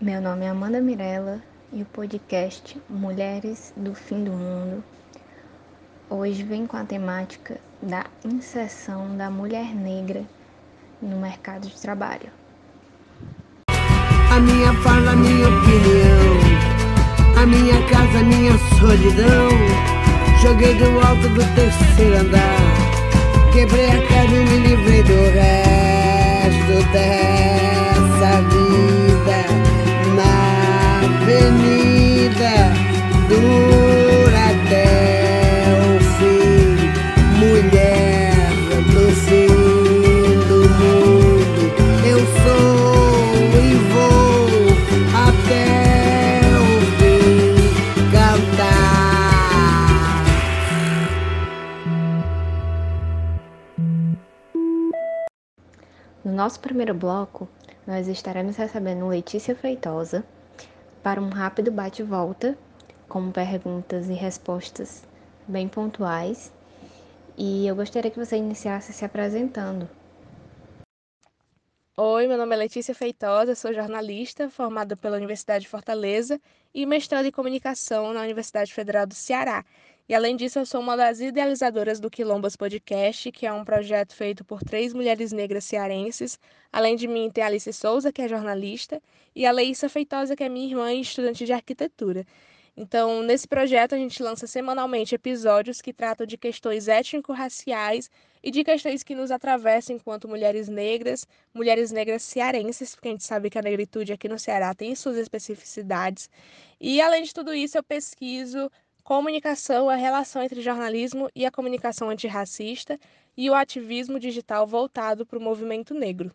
Meu nome é Amanda Mirella e o podcast Mulheres do Fim do Mundo hoje vem com a temática da inserção da mulher negra no mercado de trabalho. A minha fala, minha opinião, a minha casa, minha solidão. Joguei do alto do terceiro andar, quebrei a cara e me livrei do resto dessa avenida dura até o fim, mulher do fim do mundo. Eu sou e vou até o fim cantar. No nosso primeiro bloco, nós estaremos recebendo Letícia Feitosa para um rápido bate-volta, com perguntas e respostas bem pontuais. E eu gostaria que você iniciasse se apresentando. Oi, meu nome é Letícia Feitosa, sou jornalista formada pela Universidade de Fortaleza e mestrando em comunicação na Universidade Federal do Ceará. E além disso, eu sou uma das idealizadoras do Quilombas Podcast, que é um projeto feito por três mulheres negras cearenses. Além de mim, tem a Alice Souza, que é jornalista, e a Leíssa Feitosa, que é minha irmã e estudante de arquitetura. Então, nesse projeto, a gente lança semanalmente episódios que tratam de questões étnico-raciais e de questões que nos atravessam enquanto mulheres negras, mulheres negras cearenses, porque a gente sabe que a negritude aqui no Ceará tem suas especificidades. E, além de tudo isso, eu pesquiso comunicação, a relação entre jornalismo e a comunicação antirracista e o ativismo digital voltado para o movimento negro.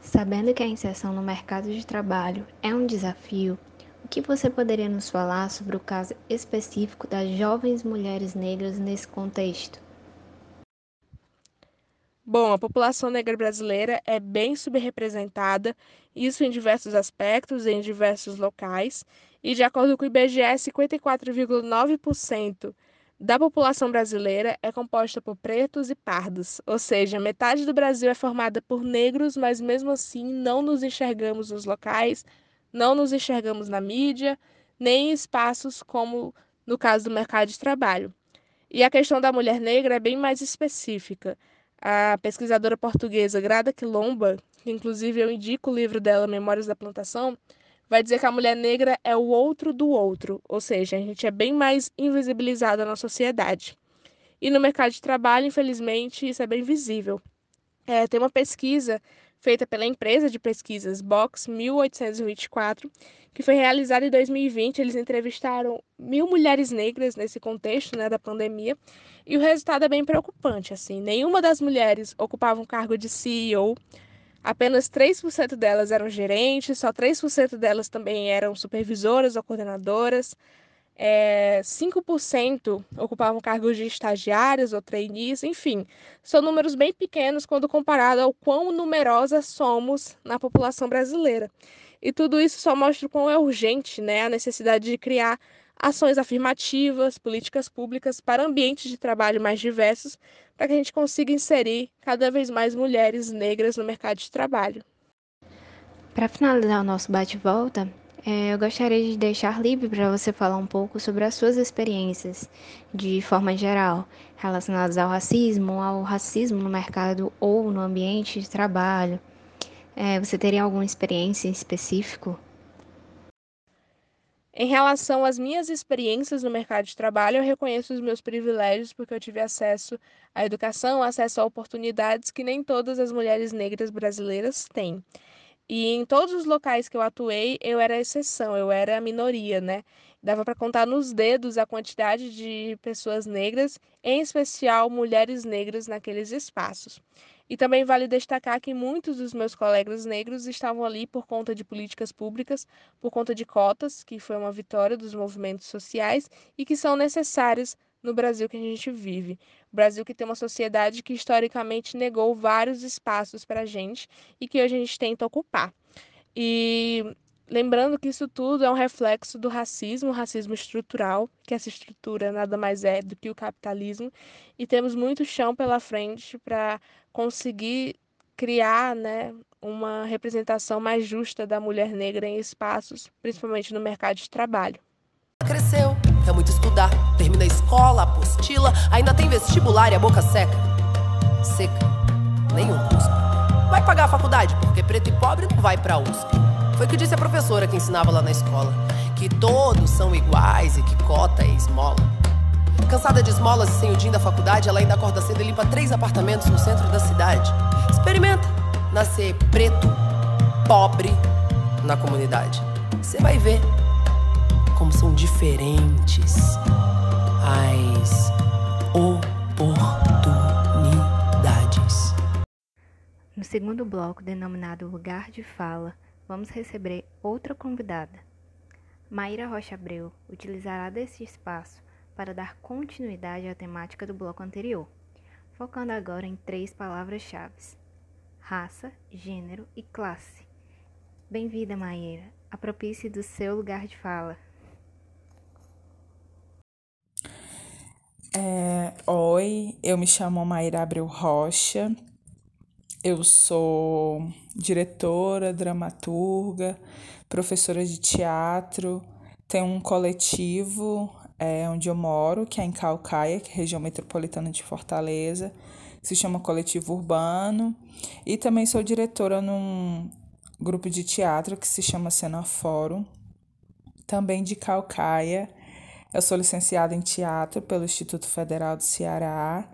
Sabendo que a inserção no mercado de trabalho é um desafio, o que você poderia nos falar sobre o caso específico das jovens mulheres negras nesse contexto? Bom, a população negra brasileira é bem subrepresentada, isso em diversos aspectos, em diversos locais, e de acordo com o IBGE, 54,9% da população brasileira é composta por pretos e pardos, ou seja, metade do Brasil é formada por negros, mas mesmo assim não nos enxergamos nos locais, não nos enxergamos na mídia, nem em espaços como no caso do mercado de trabalho. E a questão da mulher negra é bem mais específica. A pesquisadora portuguesa Grada Quilomba, que inclusive eu indico o livro dela, Memórias da Plantação, vai dizer que a mulher negra é o outro do outro, ou seja, a gente é bem mais invisibilizada na sociedade. E no mercado de trabalho, infelizmente, isso é bem visível. É, tem uma pesquisa feita pela empresa de pesquisas Box 1824, que foi realizada em 2020. Eles entrevistaram mil mulheres negras nesse contexto né, da pandemia, e o resultado é bem preocupante. Assim, nenhuma das mulheres ocupava um cargo de CEO, apenas 3% delas eram gerentes, só 3% delas também eram supervisoras ou coordenadoras. É, 5% ocupavam cargos de estagiários ou trainees, enfim, são números bem pequenos quando comparado ao quão numerosas somos na população brasileira. E tudo isso só mostra o quão é urgente né, a necessidade de criar ações afirmativas, políticas públicas para ambientes de trabalho mais diversos, para que a gente consiga inserir cada vez mais mulheres negras no mercado de trabalho. Para finalizar o nosso bate-volta, é, eu gostaria de deixar livre para você falar um pouco sobre as suas experiências, de forma geral, relacionadas ao racismo, ao racismo no mercado ou no ambiente de trabalho. É, você teria alguma experiência em específico? Em relação às minhas experiências no mercado de trabalho, eu reconheço os meus privilégios porque eu tive acesso à educação, acesso a oportunidades que nem todas as mulheres negras brasileiras têm. E em todos os locais que eu atuei, eu era exceção, eu era a minoria, né? Dava para contar nos dedos a quantidade de pessoas negras, em especial mulheres negras, naqueles espaços. E também vale destacar que muitos dos meus colegas negros estavam ali por conta de políticas públicas, por conta de cotas, que foi uma vitória dos movimentos sociais e que são necessárias no Brasil que a gente vive. O Brasil que tem uma sociedade que historicamente negou vários espaços para a gente e que hoje a gente tenta ocupar. E lembrando que isso tudo é um reflexo do racismo, racismo estrutural, que essa estrutura nada mais é do que o capitalismo, e temos muito chão pela frente para conseguir criar né, uma representação mais justa da mulher negra em espaços, principalmente no mercado de trabalho. Cresceu, quer muito estudar, termina a escola, apostila, ainda tem vestibular e a boca seca. Seca, nenhum cuspe. Vai pagar a faculdade, porque preto e pobre não vai pra USP. Foi o que disse a professora que ensinava lá na escola. Que todos são iguais e que cota é esmola. Cansada de esmolas e sem o din da faculdade, ela ainda acorda cedo e limpa três apartamentos no centro da cidade. Experimenta nascer preto, pobre na comunidade. Você vai ver como são diferentes as oportunidades. No segundo bloco, denominado Lugar de Fala, vamos receber outra convidada. Maíra Rocha Abreu utilizará desse espaço para dar continuidade à temática do bloco anterior, focando agora em três palavras-chave: raça, gênero e classe. Bem-vinda, Maíra. Apropie-se do seu lugar de fala. É, oi, eu me chamo Maíra Abreu Rocha. Eu sou diretora, dramaturga, professora de teatro. Tenho um coletivo é, onde eu moro, que é em Calcaia, que é região metropolitana de Fortaleza que se chama Coletivo Urbano, e também sou diretora num grupo de teatro que se chama Cena Fórum, também de Calcaia. Eu sou licenciada em teatro pelo Instituto Federal do Ceará.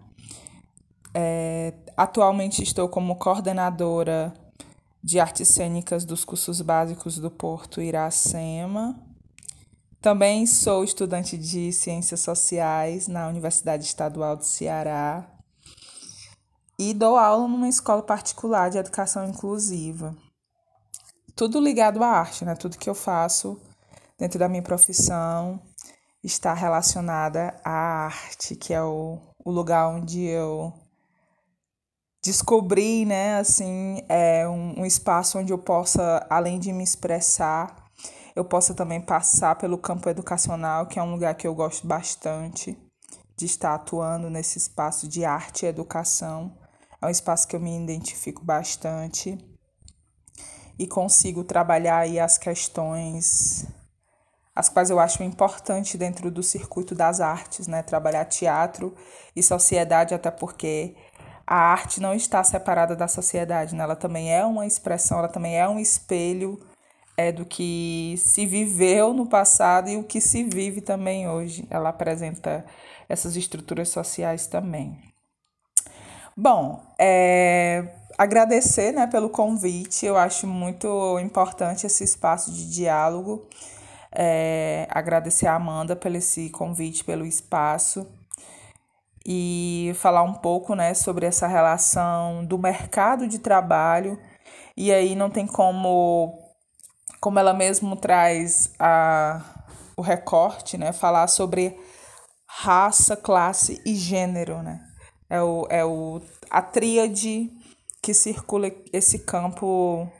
É, atualmente estou como coordenadora de artes cênicas dos cursos básicos do Porto Iracema. Também sou estudante de ciências sociais na Universidade Estadual do Ceará e dou aula numa escola particular de educação inclusiva. Tudo ligado à arte, né? Tudo que eu faço dentro da minha profissão está relacionada à arte, que é o, o lugar onde eu descobri, né, assim, é um, um espaço onde eu possa, além de me expressar, eu possa também passar pelo campo educacional, que é um lugar que eu gosto bastante de estar atuando nesse espaço de arte e educação. É um espaço que eu me identifico bastante e consigo trabalhar aí as questões as quais eu acho importante dentro do circuito das artes, né? Trabalhar teatro e sociedade, até porque a arte não está separada da sociedade, né? Ela também é uma expressão, ela também é um espelho é, do que se viveu no passado e o que se vive também hoje. Ela apresenta essas estruturas sociais também. Bom, é, agradecer né, pelo convite, eu acho muito importante esse espaço de diálogo. É, agradecer a Amanda pelo esse convite, pelo espaço e falar um pouco né, sobre essa relação do mercado de trabalho. E aí não tem como, como ela mesmo traz a, o recorte, né, falar sobre raça, classe e gênero, né? é, o, é o, a tríade que circula esse campo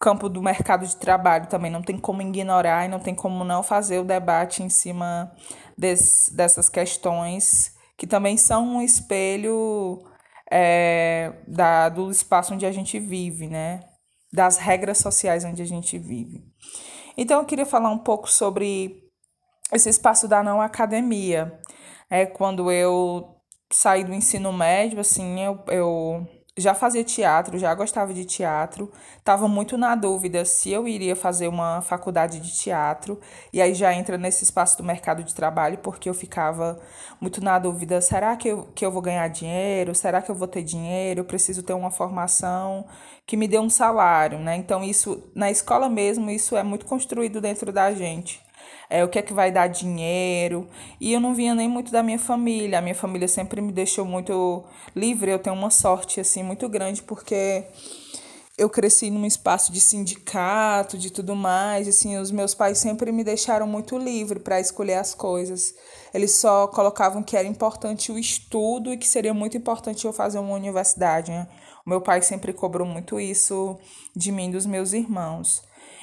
campo do mercado de trabalho também não tem como ignorar e não tem como não fazer o debate em cima desse, dessas questões que também são um espelho é, da, do espaço onde a gente vive, né? Das regras sociais onde a gente vive. Então eu queria falar um pouco sobre esse espaço da não academia. É quando eu saí do ensino médio, assim, eu, eu já fazia teatro, já gostava de teatro, estava muito na dúvida se eu iria fazer uma faculdade de teatro, e aí já entra nesse espaço do mercado de trabalho, porque eu ficava muito na dúvida: será que eu, que eu vou ganhar dinheiro? Será que eu vou ter dinheiro? Eu preciso ter uma formação que me dê um salário, né? Então, isso, na escola mesmo, isso é muito construído dentro da gente é, o que é que vai dar dinheiro. E eu não vinha nem muito da minha família. A minha família sempre me deixou muito livre. Eu tenho uma sorte assim muito grande porque eu cresci num espaço de sindicato, de tudo mais, assim, os meus pais sempre me deixaram muito livre para escolher as coisas. Eles só colocavam que era importante o estudo e que seria muito importante eu fazer uma universidade. Né? O meu pai sempre cobrou muito isso de mim dos meus irmãos.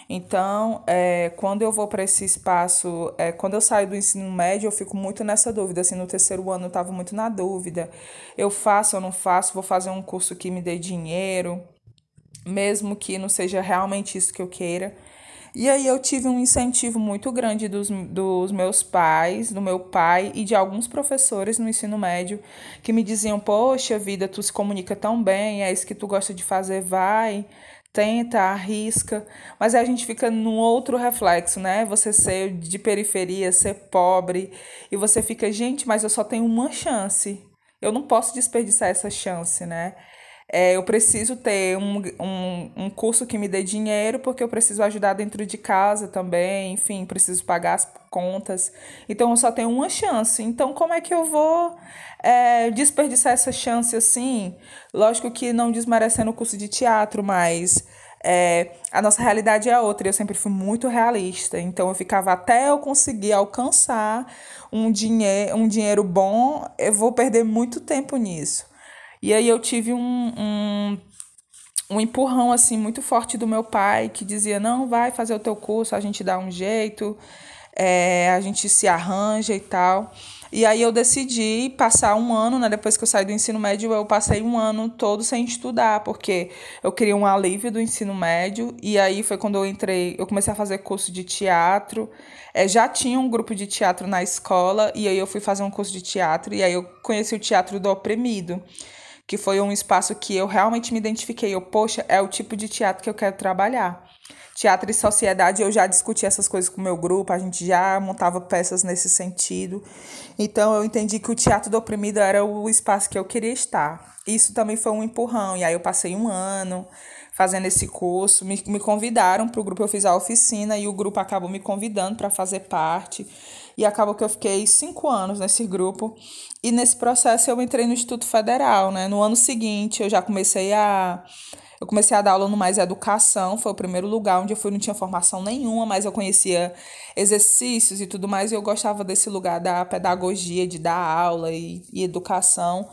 Então, é, quando eu vou para esse espaço, é, quando eu saio do ensino médio, eu fico muito nessa dúvida. Assim, no terceiro ano eu estava muito na dúvida. Eu faço ou não faço? Vou fazer um curso que me dê dinheiro? mesmo que não seja realmente isso que eu queira. E aí eu tive um incentivo muito grande dos, dos meus pais, do meu pai e de alguns professores no ensino médio que me diziam: Poxa vida, tu se comunica tão bem, é isso que tu gosta de fazer, vai, tenta, arrisca. Mas aí a gente fica num outro reflexo, né? Você ser de periferia, ser pobre, e você fica, gente, mas eu só tenho uma chance. Eu não posso desperdiçar essa chance, né? É, eu preciso ter um, um, um curso que me dê dinheiro, porque eu preciso ajudar dentro de casa também, enfim, preciso pagar as contas. Então eu só tenho uma chance. Então, como é que eu vou é, desperdiçar essa chance assim? Lógico que não desmerecendo o curso de teatro, mas. É, a nossa realidade é outra. Eu sempre fui muito realista, então eu ficava até eu conseguir alcançar um, dinhe um dinheiro bom, eu vou perder muito tempo nisso. E aí eu tive um, um, um empurrão assim muito forte do meu pai que dizia: não, vai fazer o teu curso, a gente dá um jeito, é, a gente se arranja e tal. E aí eu decidi passar um ano, né? Depois que eu saí do ensino médio, eu passei um ano todo sem estudar, porque eu queria um alívio do ensino médio. E aí foi quando eu entrei, eu comecei a fazer curso de teatro. É, já tinha um grupo de teatro na escola, e aí eu fui fazer um curso de teatro, e aí eu conheci o teatro do oprimido que foi um espaço que eu realmente me identifiquei. Eu, poxa, é o tipo de teatro que eu quero trabalhar. Teatro e sociedade, eu já discuti essas coisas com o meu grupo, a gente já montava peças nesse sentido. Então eu entendi que o teatro do oprimido era o espaço que eu queria estar. Isso também foi um empurrão. E aí eu passei um ano fazendo esse curso, me, me convidaram para o grupo, eu fiz a oficina e o grupo acabou me convidando para fazer parte. E acabou que eu fiquei cinco anos nesse grupo. E nesse processo eu entrei no Instituto Federal, né? No ano seguinte eu já comecei a eu comecei a dar aula no Mais Educação, foi o primeiro lugar onde eu fui, não tinha formação nenhuma, mas eu conhecia exercícios e tudo mais, e eu gostava desse lugar da pedagogia, de dar aula e, e educação.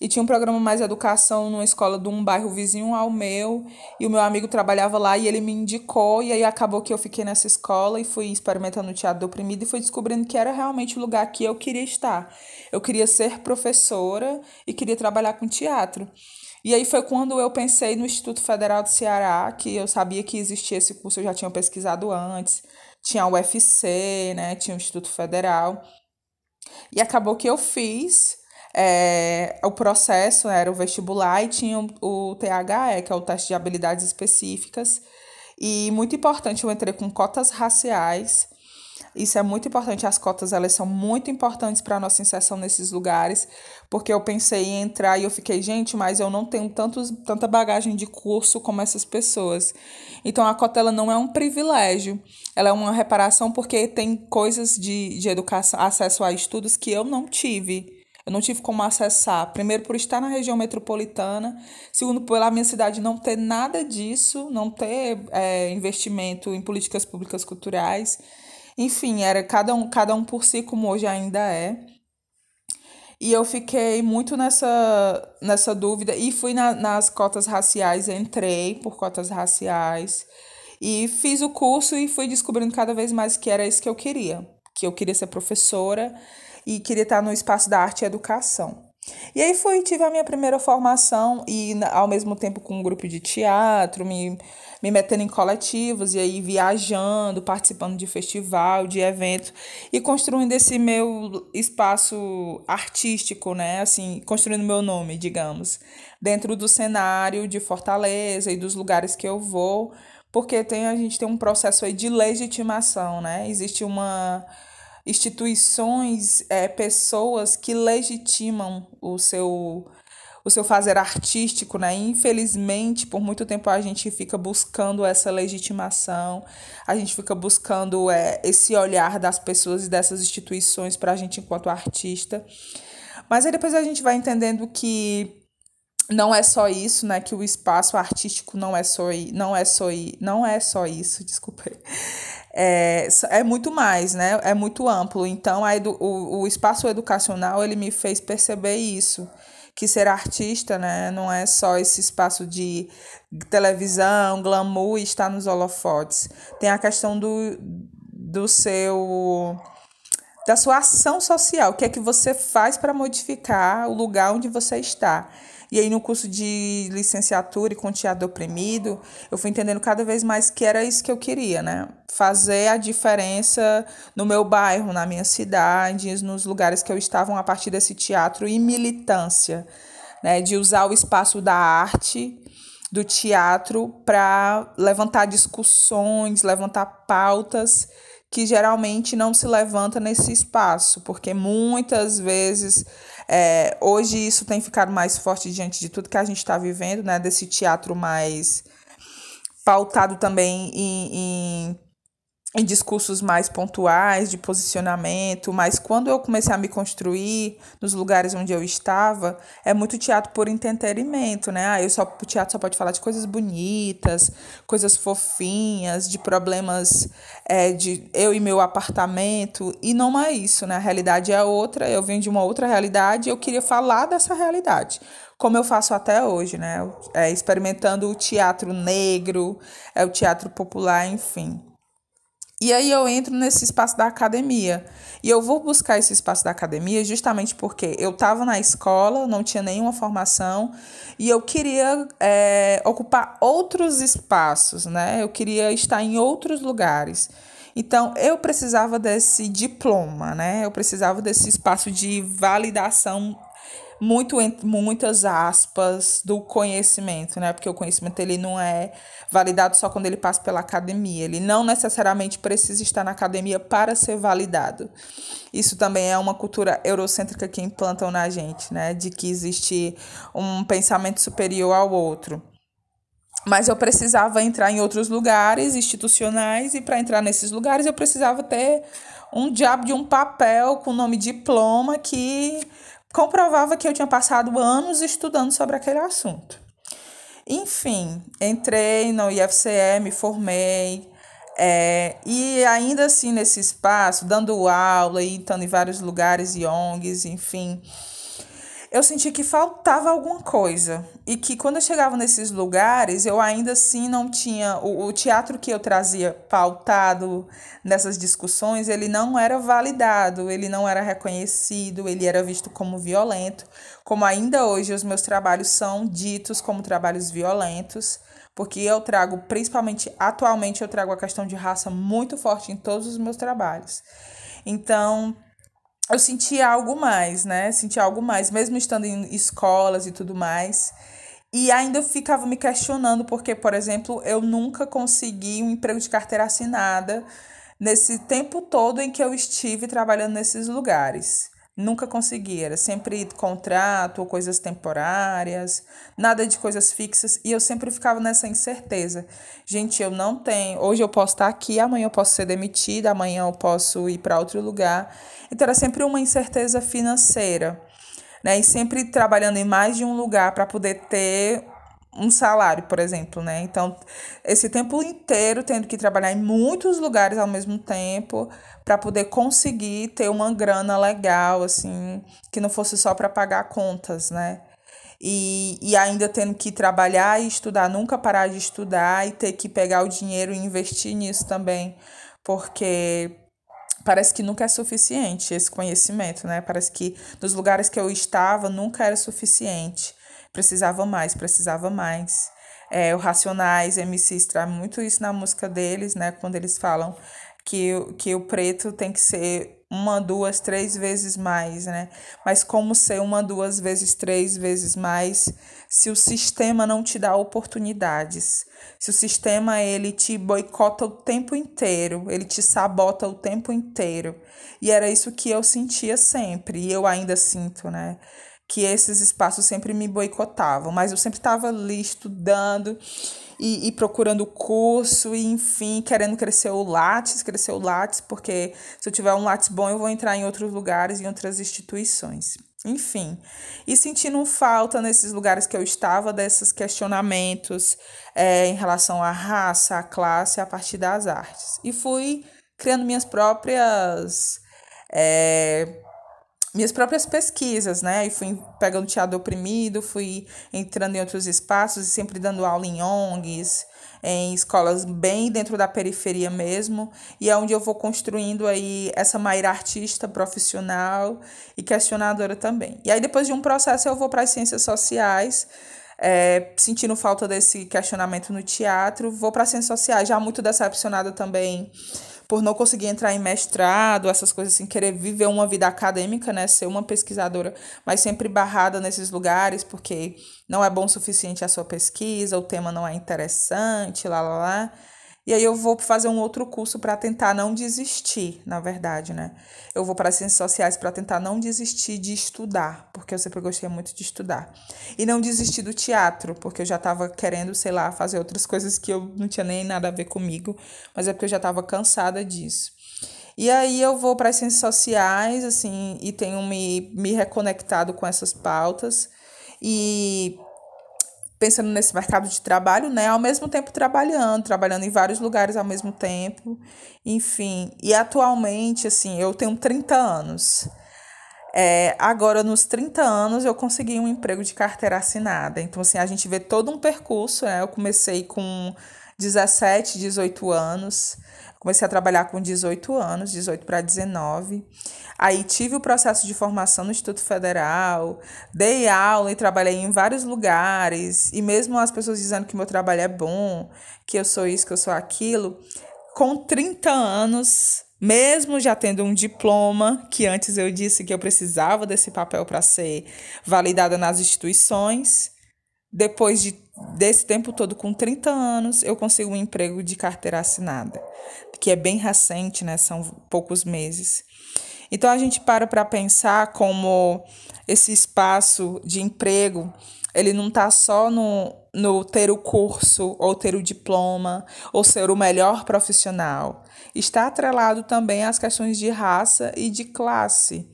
E tinha um programa mais educação numa escola de um bairro vizinho ao meu. E o meu amigo trabalhava lá e ele me indicou. E aí acabou que eu fiquei nessa escola e fui experimentando o teatro do oprimido e fui descobrindo que era realmente o lugar que eu queria estar. Eu queria ser professora e queria trabalhar com teatro. E aí foi quando eu pensei no Instituto Federal do Ceará, que eu sabia que existia esse curso, eu já tinha pesquisado antes. Tinha o UFC, né? Tinha o Instituto Federal. E acabou que eu fiz é, o processo era o vestibular e tinha o, o THE, que é o teste de habilidades específicas. E muito importante, eu entrei com cotas raciais. Isso é muito importante, as cotas elas são muito importantes para a nossa inserção nesses lugares, porque eu pensei em entrar e eu fiquei, gente, mas eu não tenho tantos, tanta bagagem de curso como essas pessoas. Então a cota ela não é um privilégio, ela é uma reparação porque tem coisas de, de educação, acesso a estudos que eu não tive. Eu não tive como acessar, primeiro por estar na região metropolitana, segundo pela minha cidade não ter nada disso, não ter é, investimento em políticas públicas culturais. Enfim, era cada um, cada um por si, como hoje ainda é. E eu fiquei muito nessa, nessa dúvida e fui na, nas cotas raciais, entrei por cotas raciais e fiz o curso e fui descobrindo cada vez mais que era isso que eu queria, que eu queria ser professora e queria estar no espaço da arte e educação. E aí fui, tive a minha primeira formação e ao mesmo tempo com um grupo de teatro, me, me metendo em coletivos e aí viajando, participando de festival, de evento e construindo esse meu espaço artístico, né? Assim, construindo meu nome, digamos, dentro do cenário de Fortaleza e dos lugares que eu vou, porque tem a gente tem um processo aí de legitimação, né? Existe uma instituições, é, pessoas que legitimam o seu o seu fazer artístico, né? Infelizmente, por muito tempo a gente fica buscando essa legitimação, a gente fica buscando é, esse olhar das pessoas e dessas instituições para a gente enquanto artista. Mas aí depois a gente vai entendendo que não é só isso, né? Que o espaço artístico não é só não é só não é só isso, desculpa é, é muito mais, né? É muito amplo. Então, a edu, o, o espaço educacional, ele me fez perceber isso, que ser artista, né, não é só esse espaço de televisão, glamour e estar nos holofotes. Tem a questão do, do seu da sua ação social, o que é que você faz para modificar o lugar onde você está. E aí, no curso de licenciatura e com teatro oprimido, eu fui entendendo cada vez mais que era isso que eu queria, né? Fazer a diferença no meu bairro, na minha cidade, nos lugares que eu estava a partir desse teatro e militância, né? De usar o espaço da arte do teatro para levantar discussões, levantar pautas que geralmente não se levanta nesse espaço, porque muitas vezes é, hoje isso tem ficado mais forte diante de tudo que a gente está vivendo, né? Desse teatro mais pautado também em, em em discursos mais pontuais, de posicionamento, mas quando eu comecei a me construir nos lugares onde eu estava, é muito teatro por entretenimento, né? Ah, eu só, o teatro só pode falar de coisas bonitas, coisas fofinhas, de problemas é, de eu e meu apartamento, e não é isso, né? A realidade é outra, eu venho de uma outra realidade e eu queria falar dessa realidade como eu faço até hoje, né? É, experimentando o teatro negro, é o teatro popular, enfim. E aí eu entro nesse espaço da academia. E eu vou buscar esse espaço da academia justamente porque eu estava na escola, não tinha nenhuma formação, e eu queria é, ocupar outros espaços, né? Eu queria estar em outros lugares. Então, eu precisava desse diploma, né? Eu precisava desse espaço de validação muito entre muitas aspas do conhecimento, né? Porque o conhecimento ele não é validado só quando ele passa pela academia. Ele não necessariamente precisa estar na academia para ser validado. Isso também é uma cultura eurocêntrica que implantam na gente, né? De que existe um pensamento superior ao outro. Mas eu precisava entrar em outros lugares institucionais e para entrar nesses lugares eu precisava ter um diabo de um papel com nome diploma que comprovava que eu tinha passado anos estudando sobre aquele assunto. Enfim, entrei no IFCE, me formei, é, e ainda assim nesse espaço, dando aula e estando em vários lugares e ONGs, enfim, eu senti que faltava alguma coisa. E que quando eu chegava nesses lugares, eu ainda assim não tinha. O, o teatro que eu trazia pautado nessas discussões, ele não era validado, ele não era reconhecido, ele era visto como violento. Como ainda hoje os meus trabalhos são ditos como trabalhos violentos, porque eu trago, principalmente atualmente, eu trago a questão de raça muito forte em todos os meus trabalhos. Então, eu sentia algo mais, né? Sentia algo mais, mesmo estando em escolas e tudo mais. E ainda eu ficava me questionando, porque, por exemplo, eu nunca consegui um emprego de carteira assinada nesse tempo todo em que eu estive trabalhando nesses lugares. Nunca consegui, era sempre contrato ou coisas temporárias, nada de coisas fixas, e eu sempre ficava nessa incerteza. Gente, eu não tenho. Hoje eu posso estar aqui, amanhã eu posso ser demitida, amanhã eu posso ir para outro lugar. Então era sempre uma incerteza financeira, né? E sempre trabalhando em mais de um lugar para poder ter um salário, por exemplo, né? Então, esse tempo inteiro tendo que trabalhar em muitos lugares ao mesmo tempo para poder conseguir ter uma grana legal, assim, que não fosse só para pagar contas, né? E, e ainda tendo que trabalhar e estudar, nunca parar de estudar e ter que pegar o dinheiro e investir nisso também, porque parece que nunca é suficiente esse conhecimento, né? Parece que nos lugares que eu estava nunca era suficiente. Precisava mais, precisava mais. É, o Racionais, MCs, traz muito isso na música deles, né? Quando eles falam que, que o preto tem que ser uma, duas, três vezes mais, né? Mas como ser uma, duas vezes, três vezes mais se o sistema não te dá oportunidades? Se o sistema ele te boicota o tempo inteiro, ele te sabota o tempo inteiro. E era isso que eu sentia sempre, e eu ainda sinto, né? Que esses espaços sempre me boicotavam, mas eu sempre estava ali estudando e, e, procurando curso e, enfim, querendo crescer o Lattes, crescer o Lattes, porque se eu tiver um Lattes bom, eu vou entrar em outros lugares, em outras instituições. Enfim, e sentindo falta nesses lugares que eu estava desses questionamentos é, em relação à raça, à classe, a partir das artes. E fui criando minhas próprias. É, minhas próprias pesquisas, né? E fui pegando teatro oprimido, fui entrando em outros espaços e sempre dando aula em ONGs, em escolas bem dentro da periferia mesmo, e é onde eu vou construindo aí essa Maíra artista profissional e questionadora também. E aí depois de um processo eu vou para as ciências sociais, é, sentindo falta desse questionamento no teatro, vou para as ciências sociais, já muito decepcionada também por não conseguir entrar em mestrado, essas coisas assim, querer viver uma vida acadêmica, né, ser uma pesquisadora, mas sempre barrada nesses lugares, porque não é bom o suficiente a sua pesquisa, o tema não é interessante, lá, lá, lá. E aí eu vou fazer um outro curso para tentar não desistir, na verdade, né? Eu vou para ciências sociais para tentar não desistir de estudar, porque eu sempre gostei muito de estudar. E não desistir do teatro, porque eu já estava querendo, sei lá, fazer outras coisas que eu não tinha nem nada a ver comigo, mas é porque eu já estava cansada disso. E aí eu vou para as ciências sociais, assim, e tenho me, me reconectado com essas pautas. E pensando nesse mercado de trabalho, né, ao mesmo tempo trabalhando, trabalhando em vários lugares ao mesmo tempo, enfim. E atualmente, assim, eu tenho 30 anos. É, agora, nos 30 anos, eu consegui um emprego de carteira assinada. Então, assim, a gente vê todo um percurso, né? Eu comecei com 17, 18 anos. Comecei a trabalhar com 18 anos, 18 para 19. Aí tive o processo de formação no Instituto Federal, dei aula e trabalhei em vários lugares, e mesmo as pessoas dizendo que meu trabalho é bom, que eu sou isso, que eu sou aquilo, com 30 anos, mesmo já tendo um diploma, que antes eu disse que eu precisava desse papel para ser validada nas instituições, depois de, desse tempo todo, com 30 anos, eu consigo um emprego de carteira assinada, que é bem recente, né? São poucos meses. Então a gente para para pensar como esse espaço de emprego, ele não está só no, no ter o curso, ou ter o diploma, ou ser o melhor profissional. Está atrelado também às questões de raça e de classe.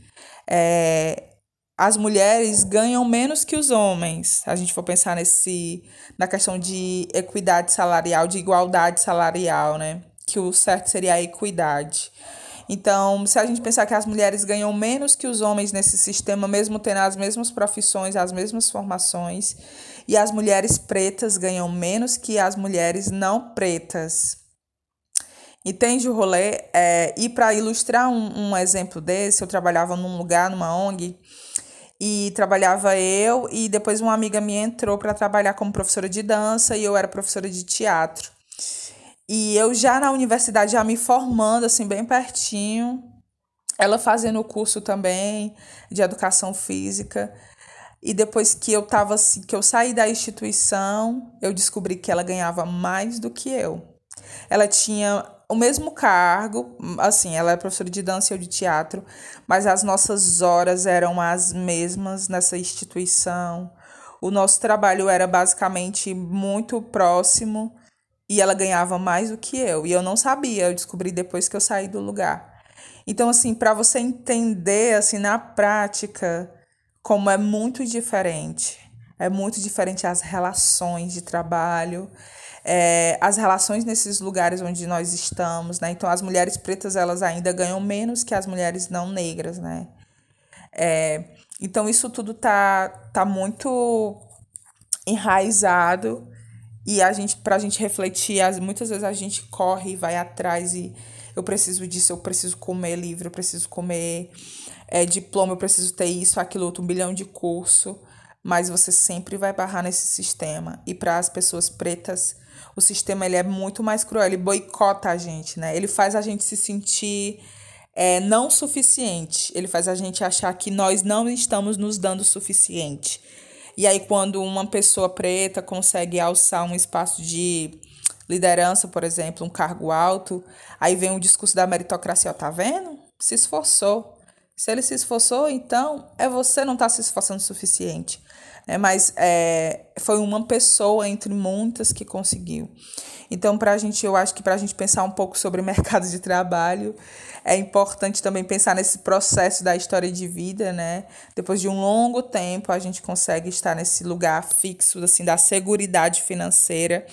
É, as mulheres ganham menos que os homens. A gente for pensar nesse na questão de equidade salarial, de igualdade salarial, né? Que o certo seria a equidade. Então, se a gente pensar que as mulheres ganham menos que os homens nesse sistema, mesmo tendo as mesmas profissões, as mesmas formações, e as mulheres pretas ganham menos que as mulheres não pretas. Entende o rolê? É, e para ilustrar um, um exemplo desse, eu trabalhava num lugar, numa ONG, e trabalhava eu e depois uma amiga minha entrou para trabalhar como professora de dança e eu era professora de teatro. E eu já na universidade já me formando assim bem pertinho, ela fazendo o curso também de educação física. E depois que eu tava assim, que eu saí da instituição, eu descobri que ela ganhava mais do que eu. Ela tinha o mesmo cargo, assim, ela é professora de dança eu de teatro, mas as nossas horas eram as mesmas nessa instituição. O nosso trabalho era basicamente muito próximo e ela ganhava mais do que eu. E eu não sabia, eu descobri depois que eu saí do lugar. Então, assim, para você entender, assim, na prática, como é muito diferente. É muito diferente as relações de trabalho, é, as relações nesses lugares onde nós estamos, né? Então, as mulheres pretas, elas ainda ganham menos que as mulheres não negras, né? É, então, isso tudo tá, tá muito enraizado e a gente, pra gente refletir, as, muitas vezes a gente corre e vai atrás e eu preciso disso, eu preciso comer livro, eu preciso comer é, diploma, eu preciso ter isso, aquilo, outro, um bilhão de curso, mas você sempre vai barrar nesse sistema. E para as pessoas pretas, o sistema ele é muito mais cruel, ele boicota a gente, né? Ele faz a gente se sentir é, não suficiente, ele faz a gente achar que nós não estamos nos dando o suficiente. E aí, quando uma pessoa preta consegue alçar um espaço de liderança, por exemplo, um cargo alto, aí vem o discurso da meritocracia, ó, tá vendo? Se esforçou. Se ele se esforçou, então é você não está se esforçando o suficiente né? mas é, foi uma pessoa entre muitas que conseguiu. Então, para a gente, eu acho que para a gente pensar um pouco sobre mercado de trabalho, é importante também pensar nesse processo da história de vida, né? Depois de um longo tempo, a gente consegue estar nesse lugar fixo, assim, da segurança financeira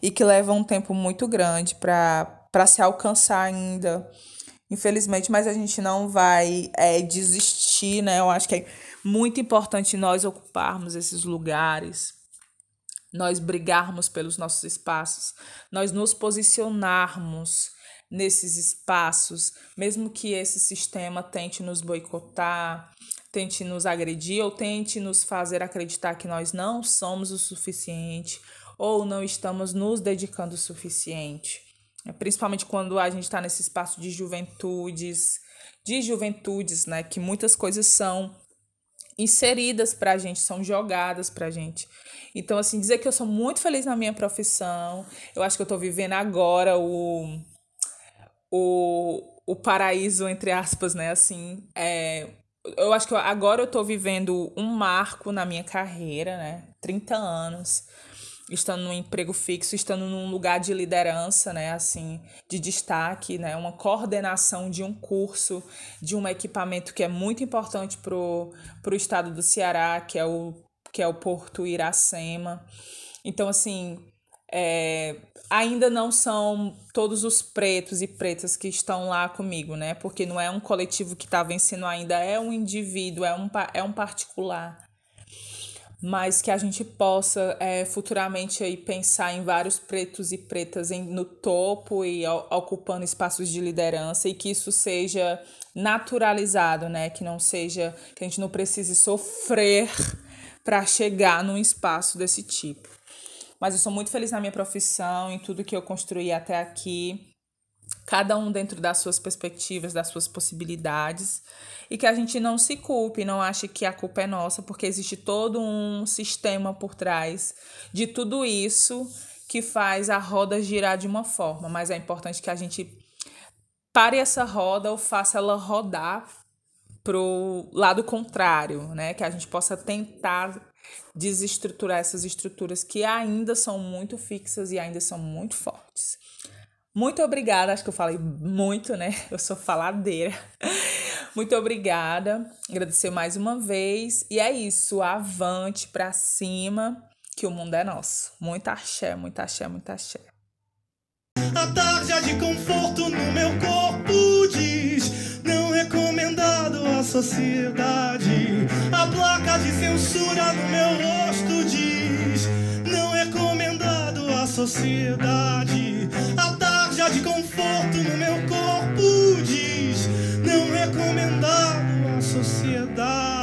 e que leva um tempo muito grande para se alcançar ainda, infelizmente, mas a gente não vai é, desistir, né? Eu acho que é muito importante nós ocuparmos esses lugares nós brigarmos pelos nossos espaços, nós nos posicionarmos nesses espaços, mesmo que esse sistema tente nos boicotar, tente nos agredir ou tente nos fazer acreditar que nós não somos o suficiente ou não estamos nos dedicando o suficiente. É, principalmente quando a gente está nesse espaço de juventudes, de juventudes, né, que muitas coisas são inseridas para a gente, são jogadas para a gente. Então, assim, dizer que eu sou muito feliz na minha profissão, eu acho que eu estou vivendo agora o, o, o paraíso, entre aspas, né? Assim, é, eu acho que agora eu estou vivendo um marco na minha carreira, né? 30 anos estando num emprego fixo, estando num lugar de liderança, né, assim, de destaque, né, uma coordenação de um curso, de um equipamento que é muito importante para o estado do Ceará, que é o, que é o Porto Iracema. Então, assim, é, ainda não são todos os pretos e pretas que estão lá comigo, né, porque não é um coletivo que está vencendo ainda, é um indivíduo, é um, é um particular mas que a gente possa é, futuramente aí pensar em vários pretos e pretas em, no topo e ocupando espaços de liderança e que isso seja naturalizado, né? Que não seja que a gente não precise sofrer para chegar num espaço desse tipo. Mas eu sou muito feliz na minha profissão, em tudo que eu construí até aqui cada um dentro das suas perspectivas, das suas possibilidades, e que a gente não se culpe, não ache que a culpa é nossa, porque existe todo um sistema por trás de tudo isso que faz a roda girar de uma forma, mas é importante que a gente pare essa roda ou faça ela rodar pro lado contrário, né? Que a gente possa tentar desestruturar essas estruturas que ainda são muito fixas e ainda são muito fortes. Muito obrigada, acho que eu falei muito, né? Eu sou faladeira. Muito obrigada. Agradecer mais uma vez. E é isso, avante para cima, que o mundo é nosso. Muito axé, muito axé, muito axé. A tarja de conforto no meu corpo diz: não recomendado à sociedade. A placa de censura no meu rosto diz: não recomendado à sociedade. De conforto no meu corpo diz: não recomendado à sociedade.